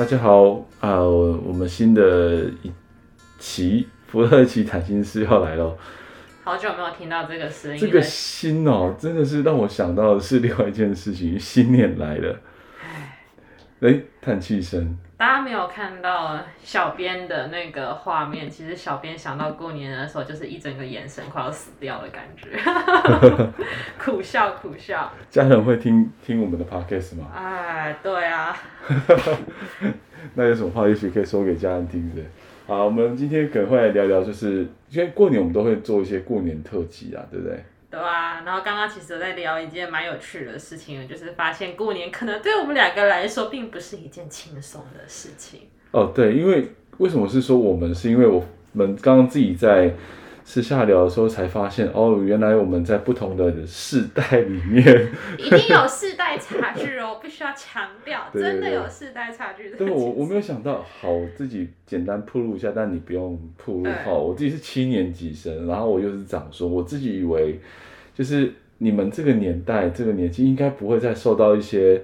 大家好啊、呃，我们新的一期福乐奇谈心事要来喽。好久没有听到这个声音。这个心哦，真的是让我想到的是另外一件事情，新年来了。哎，叹气声。大家没有看到小编的那个画面，其实小编想到过年的时候，就是一整个眼神快要死掉的感觉，苦笑苦笑。家人会听听我们的 podcast 吗？哎，对啊。那有什么话也许可以说给家人听的？好，我们今天可能会来聊聊，就是因为过年我们都会做一些过年特辑啊，对不对？对啊，然后刚刚其实我在聊一件蛮有趣的事情，就是发现过年可能对我们两个来说，并不是一件轻松的事情。哦，对，因为为什么是说我们？是因为我们刚刚自己在私下聊的时候才发现，哦，原来我们在不同的世代里面，一定有世代差距哦，必须要强调，真的有世代差距的。对，我我没有想到，好，我自己简单铺路一下，但你不用铺路。好，我自己是七年级生，然后我又是长孙，我自己以为。就是你们这个年代、这个年纪，应该不会再受到一些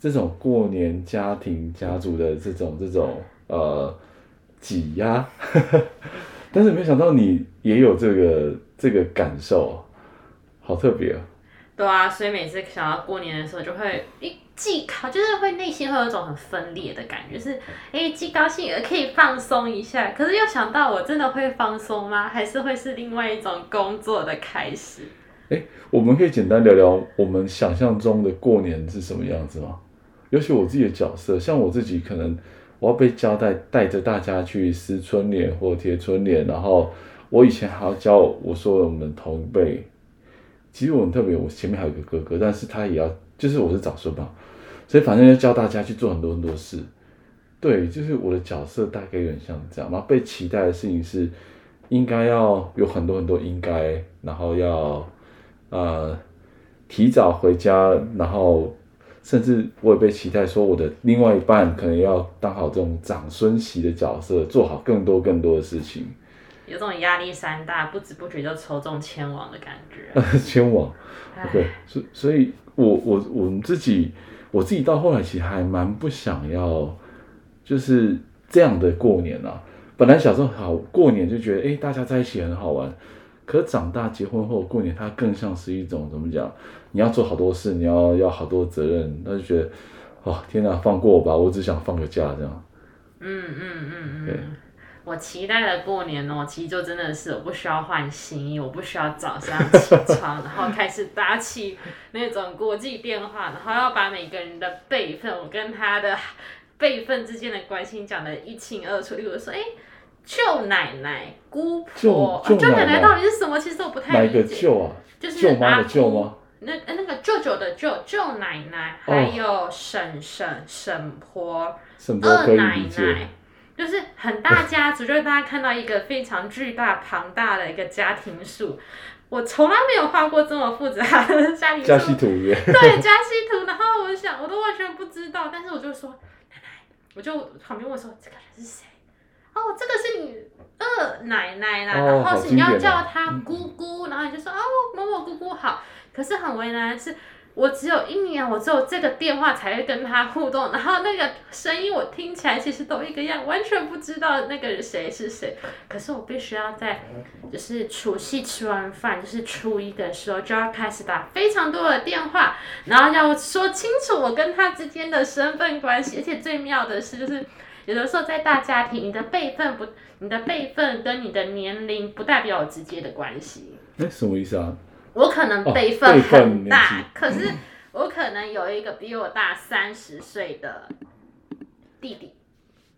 这种过年家庭家族的这种这种呃挤压，但是没想到你也有这个这个感受，好特别啊！对啊，所以每次想到过年的时候，就会一既考，就是会内心会有一种很分裂的感觉，是哎既高兴也可以放松一下，可是又想到我真的会放松吗？还是会是另外一种工作的开始？哎，我们可以简单聊聊我们想象中的过年是什么样子吗？尤其我自己的角色，像我自己，可能我要被交代带着大家去撕春联或贴春联，然后我以前还要教我说我们同辈，其实我很特别，我前面还有一个哥哥，但是他也要，就是我是早孙嘛，所以反正要教大家去做很多很多事。对，就是我的角色大概有点像这样，然后被期待的事情是应该要有很多很多应该，然后要。呃，提早回家，然后甚至我也被期待说，我的另外一半可能要当好这种长孙媳的角色，做好更多更多的事情，有种压力山大，不知不觉就抽中千王的感觉。千王，OK，所所以我，我我我们自己，我自己到后来其实还蛮不想要，就是这样的过年啊。本来小时候好过年就觉得，哎，大家在一起很好玩。可长大结婚后过年，它更像是一种怎么讲？你要做好多事，你要要好多责任，他就觉得，哦天哪，放过我吧，我只想放个假这样。嗯嗯嗯嗯。我期待的过年哦，其实就真的是我不需要换新衣，我不需要早上起床，然后开始打起那种国际电话，然后要把每个人的辈分，我跟他的辈分之间的关系讲得一清二楚。例如说，哎。舅奶奶、姑婆，舅奶奶到底是什么？其实我不太理解。哪个舅啊？就是阿舅吗？那那个舅舅的舅，舅奶奶，还有婶婶、婶婆、二奶奶，就是很大家族，就是大家看到一个非常巨大庞大的一个家庭树。我从来没有画过这么复杂的家庭树。家系图。对，家系图。然后我想，我都完全不知道，但是我就说奶奶，我就旁边问说这个人是谁？哦，这个是你二奶奶啦，然后是你要叫她姑姑，然后你就说哦，某某姑姑好。可是很为难的是，我只有一年，我只有这个电话才会跟她互动，然后那个声音我听起来其实都一个样，完全不知道那个人谁是谁。可是我必须要在就是除夕吃完饭，就是初一的时候就要开始打非常多的电话，然后要说清楚我跟她之间的身份关系，而且最妙的是就是。有的时候在大家庭，你的辈分不，你的辈分跟你的年龄不代表有直接的关系。哎，什么意思啊？我可能辈分很大，哦、可是我可能有一个比我大三十岁的弟弟。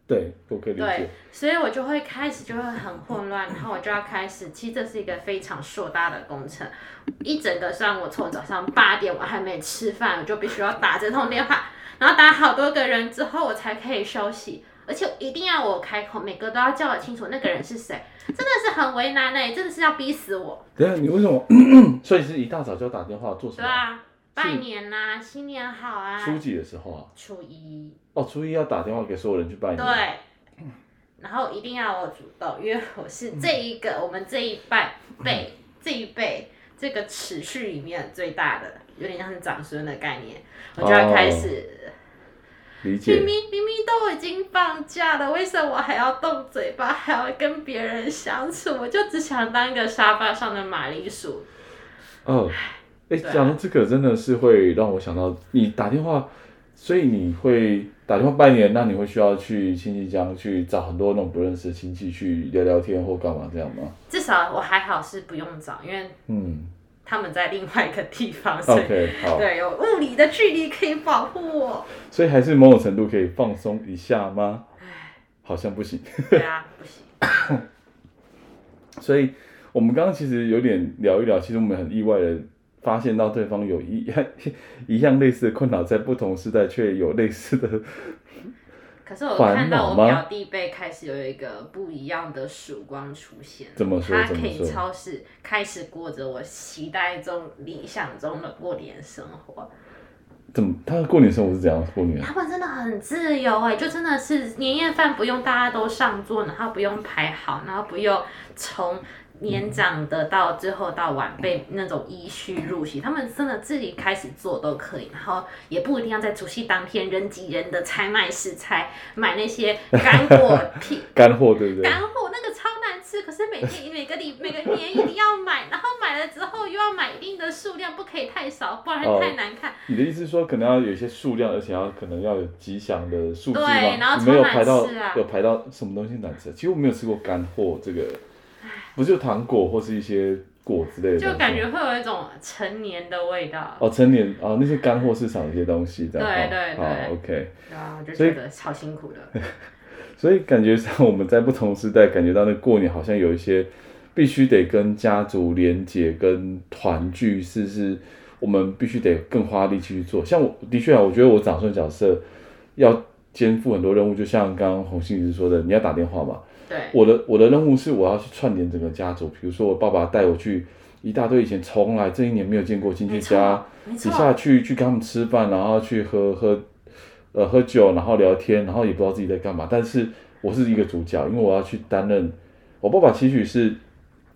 对，我可以理解。对，所以我就会开始就会很混乱，然后我就要开始，其实这是一个非常硕大的工程。一整个上午从早上八点我还没吃饭，我就必须要打这通电话，然后打好多个人之后我才可以休息。而且一定要我开口，每个都要叫得清楚那个人是谁，真的是很为难呢，真的是要逼死我。等下你为什么？所以是一大早就要打电话做什么？对啊，拜年啦，新年好啊。初几的时候啊？初一。哦，初一要打电话给所有人去拜年。对。然后一定要我主动，因为我是这一个、嗯、我们这一辈辈 这一辈这个尺序里面最大的，有点像是长孙的概念，我就要开始。哦明明明明都已经放假了，为什么我还要动嘴巴，还要跟别人相处？我就只想当一个沙发上的马铃薯。哦，哎、欸，讲、啊、到这个，真的是会让我想到你打电话，所以你会打电话拜年，那你会需要去亲戚家去找很多那种不认识的亲戚去聊聊天或干嘛这样吗？至少我还好是不用找，因为嗯。他们在另外一个地方，所以对，有物理的距离可以保护我，所以还是某种程度可以放松一下吗？好像不行。对啊，不行。所以，我们刚刚其实有点聊一聊，其实我们很意外的发现到对方有一 一样类似的困扰，在不同时代却有类似的。可是我看到我表弟辈开始有一个不一样的曙光出现，怎么说？他可以超市开始过着我期待中、理想中的过年生活。怎么？他的过年生活是怎样过年？他们真的很自由哎，就真的是年夜饭不用大家都上桌，然后不用排好，然后不用从。年长的到最后到晚辈那种依序入席，他们真的自己开始做都可以，然后也不一定要在除夕当天人挤人的采买食材，买那些干货品。干货对不对？干货那个超难吃，可是每天每个礼每个年一定要买，然后买了之后又要买一定的数量，不可以太少，不然太难看。哦、你的意思是说可能要有一些数量，而且要可能要有吉祥的数字吗？对，然后超难吃啊。没有排到，有排到什么东西难吃？其实我没有吃过干货这个。不是就糖果或是一些果之类的，就感觉会有一种成年的味道。哦，成年哦，那些干货市场的一些东西，这样。对对对。好，OK。对啊，我就觉得超辛苦的。所以感觉上我们在不同时代感觉到那过年好像有一些必须得跟家族连结跟团聚，是是，我们必须得更花力气去做。像我的确啊，我觉得我长孙角色要肩负很多任务，就像刚刚洪心理师说的，你要打电话嘛。对，我的我的任务是我要去串联整个家族，比如说我爸爸带我去一大堆以前从来这一年没有见过亲戚家，底下去去跟他们吃饭，然后去喝喝呃喝酒，然后聊天，然后也不知道自己在干嘛。但是我是一个主角，因为我要去担任我爸爸期许是，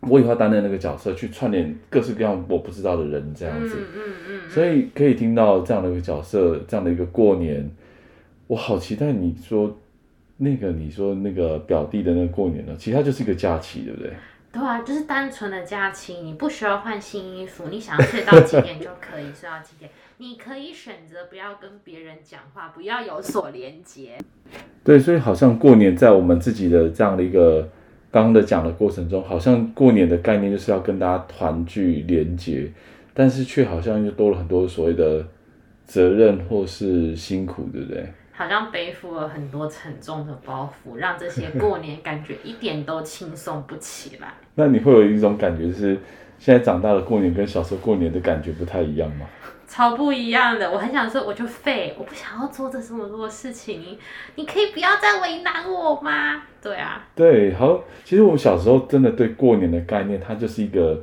我以后要担任那个角色，去串联各式各样我不知道的人这样子。嗯嗯嗯嗯。所以可以听到这样的一个角色，这样的一个过年，我好期待你说。那个你说那个表弟的那个过年呢，其实它就是一个假期，对不对？对啊，就是单纯的假期，你不需要换新衣服，你想要睡到几点就可以睡到几点，你可以选择不要跟别人讲话，不要有所连接。对，所以好像过年在我们自己的这样的一个刚刚的讲的过程中，好像过年的概念就是要跟大家团聚连接，但是却好像又多了很多所谓的责任或是辛苦，对不对？好像背负了很多沉重的包袱，让这些过年感觉一点都轻松不起来。那你会有一种感觉是，现在长大了过年跟小时候过年的感觉不太一样吗？超不一样的。我很想说，我就废，我不想要做这这么多事情，你你可以不要再为难我吗？对啊。对，好，其实我们小时候真的对过年的概念，它就是一个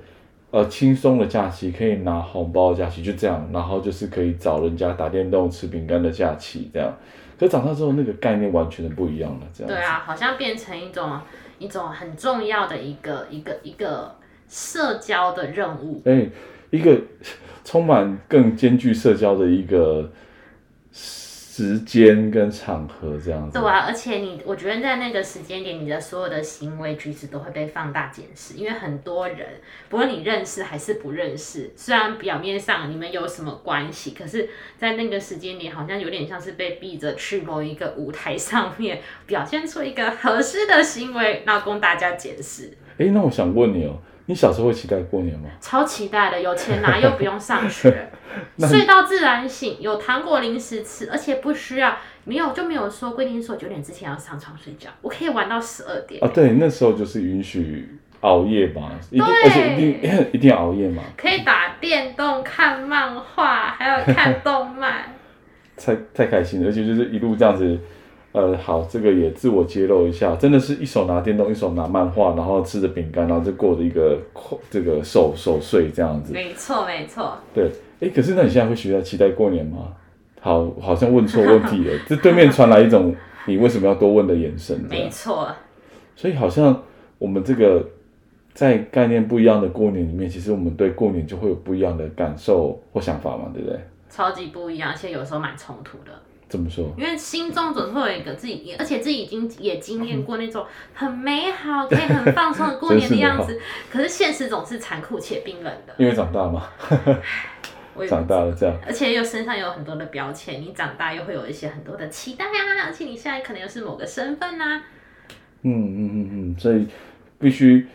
呃轻松的假期，可以拿红包的假期，就这样，然后就是可以找人家打电动、吃饼干的假期，这样。可长大之后，那个概念完全的不一样了，这样。对啊，好像变成一种一种很重要的一个一个一个社交的任务。哎、欸，一个充满更兼具社交的一个。时间跟场合这样子，对啊，而且你，我觉得在那个时间点，你的所有的行为举止都会被放大检视，因为很多人，不论你认识还是不认识，虽然表面上你们有什么关系，可是，在那个时间点，好像有点像是被逼着去某一个舞台上面，表现出一个合适的行为，然后供大家检视。哎、欸，那我想问你哦。你小时候会期待过年吗？超期待的，有钱拿 又不用上学，睡到自然醒，有糖果零食吃，而且不需要没有就没有说规定说九点之前要上床睡觉，我可以玩到十二点。啊，对，那时候就是允许熬夜吧，一定而且一定 一定要熬夜嘛，可以打电动、看漫画，还有看动漫，太太开心了，而且就是一路这样子。呃，好，这个也自我揭露一下，真的是一手拿电动，一手拿漫画，然后吃着饼干，然后就过着一个这个守守岁这样子。没错，没错。对，哎，可是那你现在会学在期待过年吗？好，好像问错问题了。这对面传来一种你为什么要多问的眼神。没错。所以好像我们这个在概念不一样的过年里面，其实我们对过年就会有不一样的感受或想法嘛，对不对？超级不一样，而且有时候蛮冲突的。怎么说？因为心中总会有一个自己，而且自己已经也经验过那种很美好、可以很放松的过年的样子。是可是现实总是残酷且冰冷的。因为长大嘛，长大了这样。而且又身上有很多的标签，你长大又会有一些很多的期待啊，而且你现在可能又是某个身份啊。嗯嗯嗯嗯，所以必须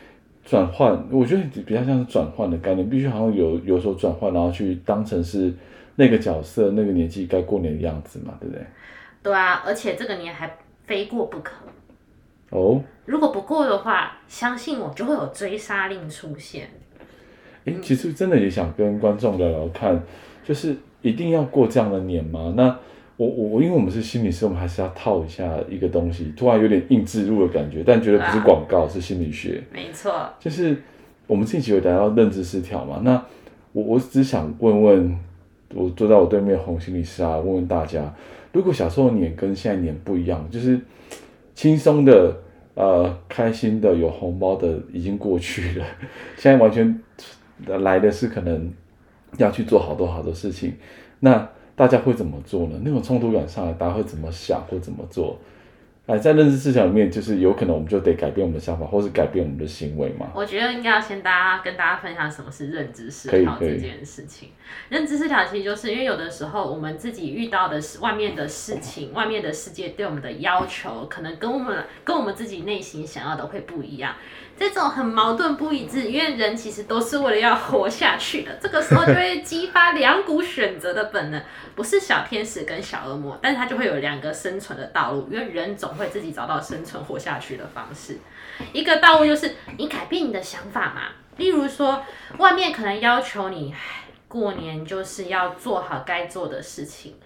转换。我觉得比较像是转换的概念，必须好像有有所转换，然后去当成是。那个角色，那个年纪该过年的样子嘛，对不对？对啊，而且这个年还非过不可。哦。如果不过的话，相信我就会有追杀令出现。哎，其实真的也想跟观众聊聊看，就是一定要过这样的年吗？那我我我，因为我们是心理师，我们还是要套一下一个东西，突然有点硬植入的感觉，但觉得不是广告，啊、是心理学。没错。就是我们这期有谈到认知失调嘛？那我我只想问问。我坐在我对面，红心理师啊，问问大家，如果小时候年跟现在年不一样，就是轻松的、呃，开心的、有红包的已经过去了，现在完全来的是可能要去做好多好多事情，那大家会怎么做呢？那种冲突感上来，大家会怎么想或怎么做？哎，在认知思想里面，就是有可能我们就得改变我们的想法，或是改变我们的行为嘛。我觉得应该要先大家跟大家分享什么是认知失调这件事情。认知失调其实就是因为有的时候我们自己遇到的是外面的事情，外面的世界对我们的要求，可能跟我们跟我们自己内心想要的会不一样。这种很矛盾不一致，因为人其实都是为了要活下去的，这个时候就会激发两股选择的本能，不是小天使跟小恶魔，但是它就会有两个生存的道路，因为人总会自己找到生存活下去的方式。一个道路就是你改变你的想法嘛，例如说外面可能要求你，过年就是要做好该做的事情。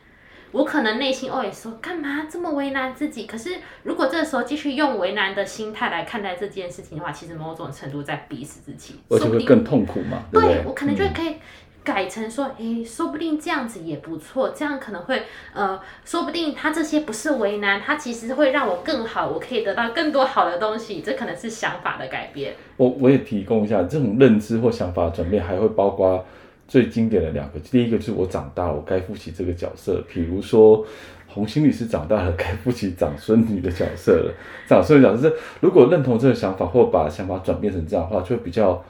我可能内心哦也说，干嘛这么为难自己？可是如果这时候继续用为难的心态来看待这件事情的话，其实某种程度在逼死自己，而且会更痛苦嘛。对，对，对，我可能就可以改成说，诶、说不定这样子也不错，这样可能会呃，说不定他这些不是为难，他其实会让我更好，我可以得到更多好的东西，这可能是想法的改变。我我也提供一下，这种认知或想法转变还会包括。最经典的两个，第一个就是我长大了，我该负起这个角色。比如说，红心律师长大了，该负起长孙女的角色了。长孙女角色是，如果认同这个想法，或把想法转变成这样的话，就会比较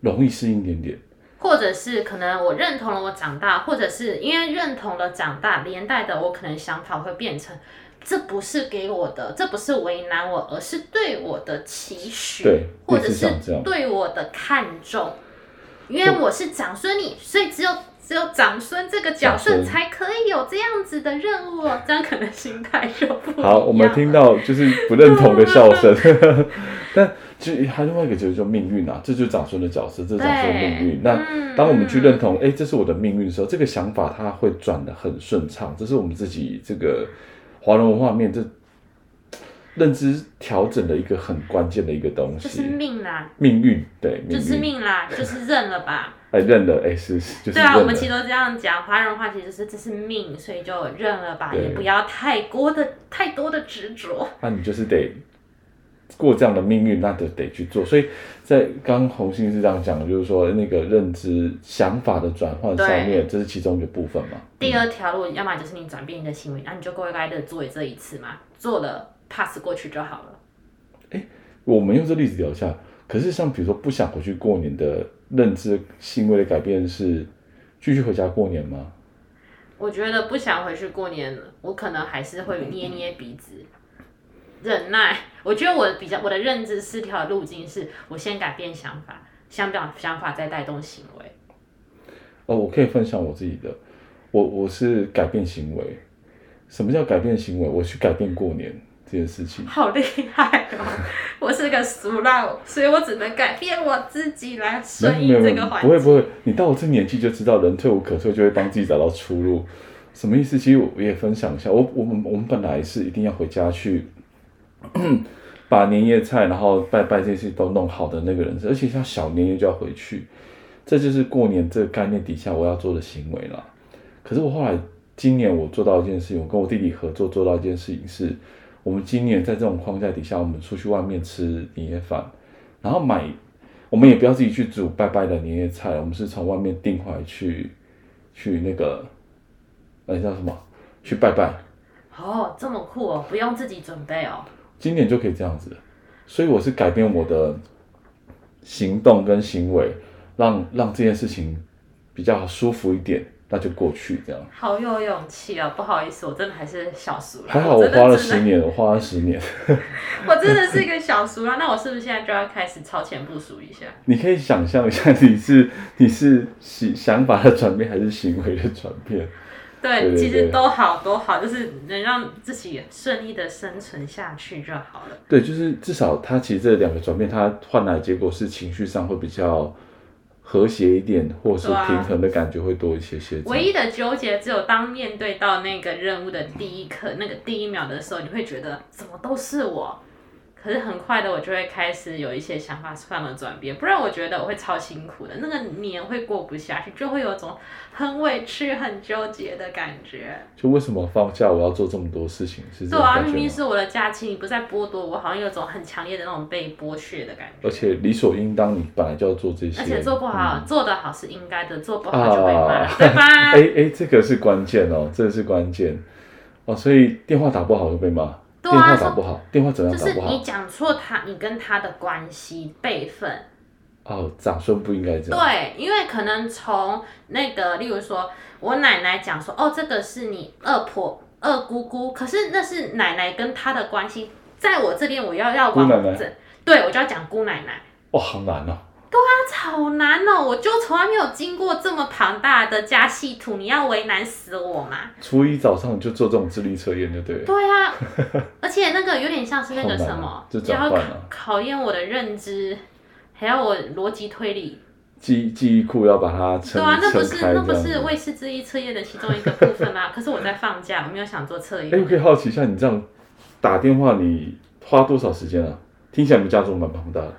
容易适应一点点。或者是可能我认同了我长大，或者是因为认同了长大，连带的我可能想法会变成，这不是给我的，这不是为难我，而是对我的期许，对，或者是对我的看重。因为我是长孙女，所以只有只有长孙这个角色才可以有这样子的任务哦，这样可能心态就不一样。好，我们听到就是不认同的笑声，但其实还有另外一个就是说命运啊，这就是长孙的角色，这是长孙的命运。那当我们去认同，哎、嗯，这是我的命运的时候，这个想法它会转得很顺畅，这是我们自己这个华人文化面这。认知调整的一个很关键的一个东西，就是命啦，命运对，就是命啦，就是认了吧。哎，认了，哎，是是，就是。对啊，我们其实都这样讲，华人话其实是这是命，所以就认了吧，也不要太过的太多的执着。那你就是得过这样的命运，那得得去做。所以在刚红星是这样讲的，就是说那个认知想法的转换上面，这是其中一个部分嘛。第二条路，要么就是你转变你的行为，那你就乖乖的做这一次嘛，做了。Pass 过去就好了。哎，我们用这例子聊一下。可是像比如说不想回去过年的认知行为的改变是继续回家过年吗？我觉得不想回去过年，我可能还是会捏捏鼻子，忍耐。我觉得我比较我的认知失调的路径是我先改变想法，想表想法再带动行为。哦，我可以分享我自己的，我我是改变行为。什么叫改变行为？我去改变过年。这件事情好厉害哦！我是个俗佬，所以我只能改变我自己来顺应这个环境。不会不会，你到我这年纪就知道，人退无可退，就会帮自己找到出路。什么意思？其实我也分享一下，我我们我们本来是一定要回家去 把年夜菜，然后拜拜这些都弄好的那个人，而且像小年夜就要回去，这就是过年这个概念底下我要做的行为了。可是我后来今年我做到一件事情，我跟我弟弟合作做到一件事情是，我们今年在这种框架底下，我们出去外面吃年夜饭，然后买，我们也不要自己去煮拜拜的年夜菜，我们是从外面订回来去去那个。那叫什么？去拜拜。哦，这么酷哦，不用自己准备哦。今年就可以这样子，所以我是改变我的行动跟行为，让让这件事情比较舒服一点，那就过去这样。好有勇气啊！不好意思，我真的还是小熟了。还好我花了十年，我花了十年。我真的是一个小熟了，那我是不是现在就要开始超前部署一下？你可以想象一下，你是你是想想法的转变，还是行为的转变？对，对对对，其实都好，都好，就是能让自己顺利的生存下去就好了。对，就是至少他其实这两个转变，他换来的结果是情绪上会比较和谐一点，或是平衡的感觉会多一些些。唯一的纠结只有当面对到那个任务的第一刻，那个第一秒的时候，你会觉得怎么都是我。可是很快的，我就会开始有一些想法上的转变，不然我觉得我会超辛苦的，那个年会过不下去，就会有种很委屈、很纠结的感觉。就为什么放假我要做这么多事情？是这对啊，明明是我的假期，你不再剥夺我，好像有种很强烈的那种被剥削的感觉。而且理所应当，你本来就要做这些。而且做不好，嗯、做得好是应该的，做不好就被骂，啊、对吧？哎哎，这个是关键哦，这个是关键哦，所以电话打不好就被骂。电话打不好，电话怎样打不好？就是你讲错他，你跟他的关系辈分。哦，长孙不应该这样。对，因为可能从那个，例如说，我奶奶讲说，哦，这个是你二婆、二姑姑，可是那是奶奶跟她的关系，在我这边我要要往这，对，我就要讲姑奶奶。哇、哦，好难哦。对啊，好难哦！我就从来没有经过这么庞大的家系图，你要为难死我吗？初一早上就做这种智力测验就对了。对啊，而且那个有点像是那个什么，要考验我的认知，还要我逻辑推理。记记忆库要把它撑。对啊，那不是那不是卫氏智力测验的其中一个部分吗？可是我在放假，我没有想做测验。哎，我可以好奇一下，你这样打电话，你花多少时间啊？听起来你们家族蛮庞大的。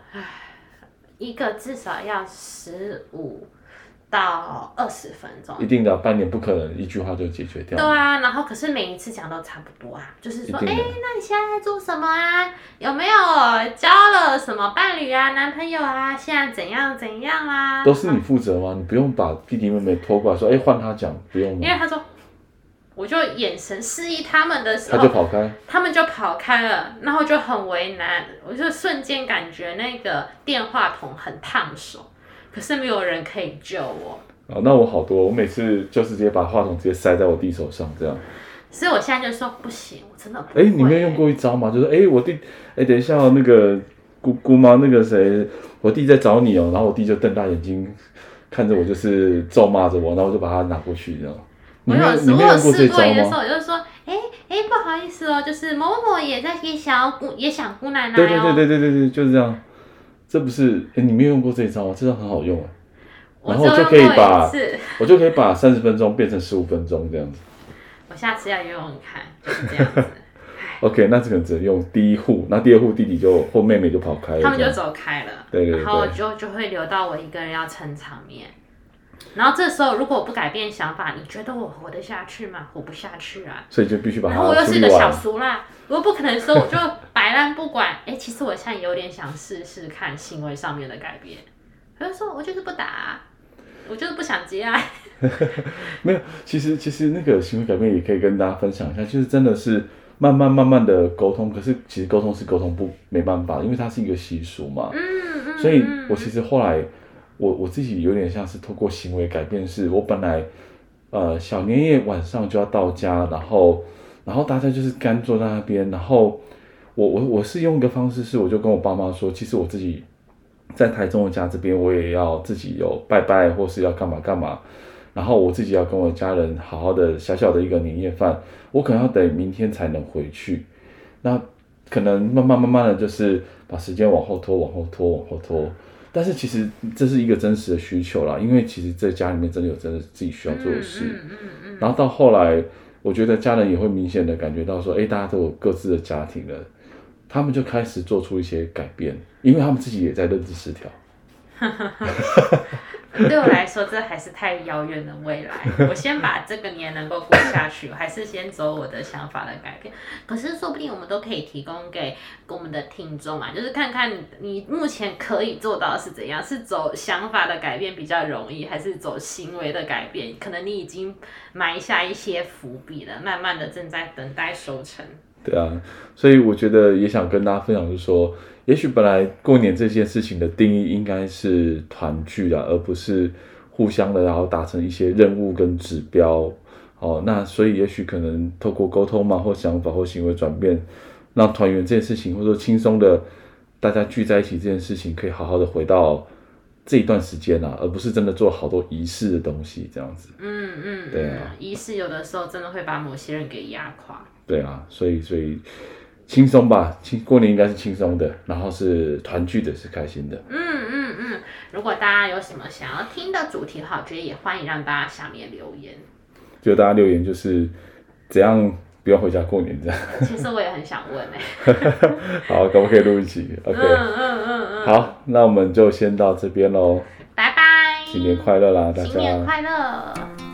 一个至少要十五到二十分钟，一定的，半年不可能一句话就解决掉。对啊，然后可是每一次讲都差不多啊，就是说，哎、欸，那你现在在做什么啊？有没有交了什么伴侣啊、男朋友啊？现在怎样怎样啦、啊？都是你负责吗？你不用把弟弟妹妹拖过来说，哎、欸，换他讲，不用。因为他说。我就眼神示意他们的时候，他就跑开，他们就跑开了，然后就很为难，我就瞬间感觉那个电话筒很烫手，可是没有人可以救我。哦，那我好多，我每次就是直接把话筒直接塞在我弟手上，这样。所以我现在就说不行，我真的不。哎、欸，你没有用过一招吗？就是哎、欸，我弟，哎、欸，等一下、喔、那个姑姑妈，那个谁，我弟在找你哦、喔，然后我弟就瞪大眼睛看着我，就是咒骂着我，然后我就把他拿过去，这样。我有，我有试过一个时候，我就说，哎、欸、哎、欸，不好意思哦，就是某某也在也想要姑也想姑奶奶哦。对对对对对对对，就是这样。这不是，哎、欸，你没有用过这一招吗？这招很好用啊。然后就可以把，我就可以把三十分钟变成十五分钟这样子。我下次要用用看，就是这样子。OK，那这个只能用第一户，那第二户弟弟就或妹妹就跑开了，他们就走开了。对对对，然后就就会留到我一个人要撑场面。然后这时候，如果我不改变想法，你觉得我活得下去吗？活不下去啊！所以就必须把它。然后我又是一个小俗啦，我不可能说我就摆烂不管。哎，其实我现在有点想试试看行为上面的改变。我就说，我就是不打，我就是不想接啊。没有，其实其实那个行为改变也可以跟大家分享一下，就是真的是慢慢慢慢的沟通。可是其实沟通是沟通不没办法，因为它是一个习俗嘛。嗯嗯。所以我其实后来。我我自己有点像是透过行为改变，是我本来，呃，小年夜晚上就要到家，然后，然后大家就是干坐在那边，然后我我我是用一个方式是，我就跟我爸妈说，其实我自己在台中的家这边，我也要自己有拜拜，或是要干嘛干嘛，然后我自己要跟我家人好好的小小的一个年夜饭，我可能要等明天才能回去，那可能慢慢慢慢的就是把时间往后拖，往后拖，往后拖。但是其实这是一个真实的需求啦，因为其实在家里面真的有真的自己需要做的事。嗯嗯嗯嗯、然后到后来，我觉得家人也会明显的感觉到说，哎，大家都有各自的家庭了，他们就开始做出一些改变，因为他们自己也在认知失调。对我来说，这还是太遥远的未来。我先把这个年能够过下去，还是先走我的想法的改变。可是说不定我们都可以提供给我们的听众啊，就是看看你你目前可以做到是怎样，是走想法的改变比较容易，还是走行为的改变？可能你已经埋下一些伏笔了，慢慢的正在等待收成。对啊，所以我觉得也想跟大家分享，就是说。也许本来过年这件事情的定义应该是团聚啊，而不是互相的然后达成一些任务跟指标。哦，那所以也许可能透过沟通嘛，或想法或行为转变，让团圆这件事情，或者说轻松的大家聚在一起这件事情，可以好好的回到这一段时间啊，而不是真的做好多仪式的东西这样子。嗯嗯，对啊，仪式有的时候真的会把某些人给压垮。对啊，所以所以。轻松吧，轻过年应该是轻松的，然后是团聚的，是开心的。嗯嗯嗯，如果大家有什么想要听的主题的话，我觉得也欢迎让大家下面留言。就大家留言就是怎样不用回家过年这样。其实我也很想问哎、欸。好，可不可以录一集？OK。嗯嗯嗯嗯。好，那我们就先到这边喽。拜拜。新年快乐啦，大家。新年快乐。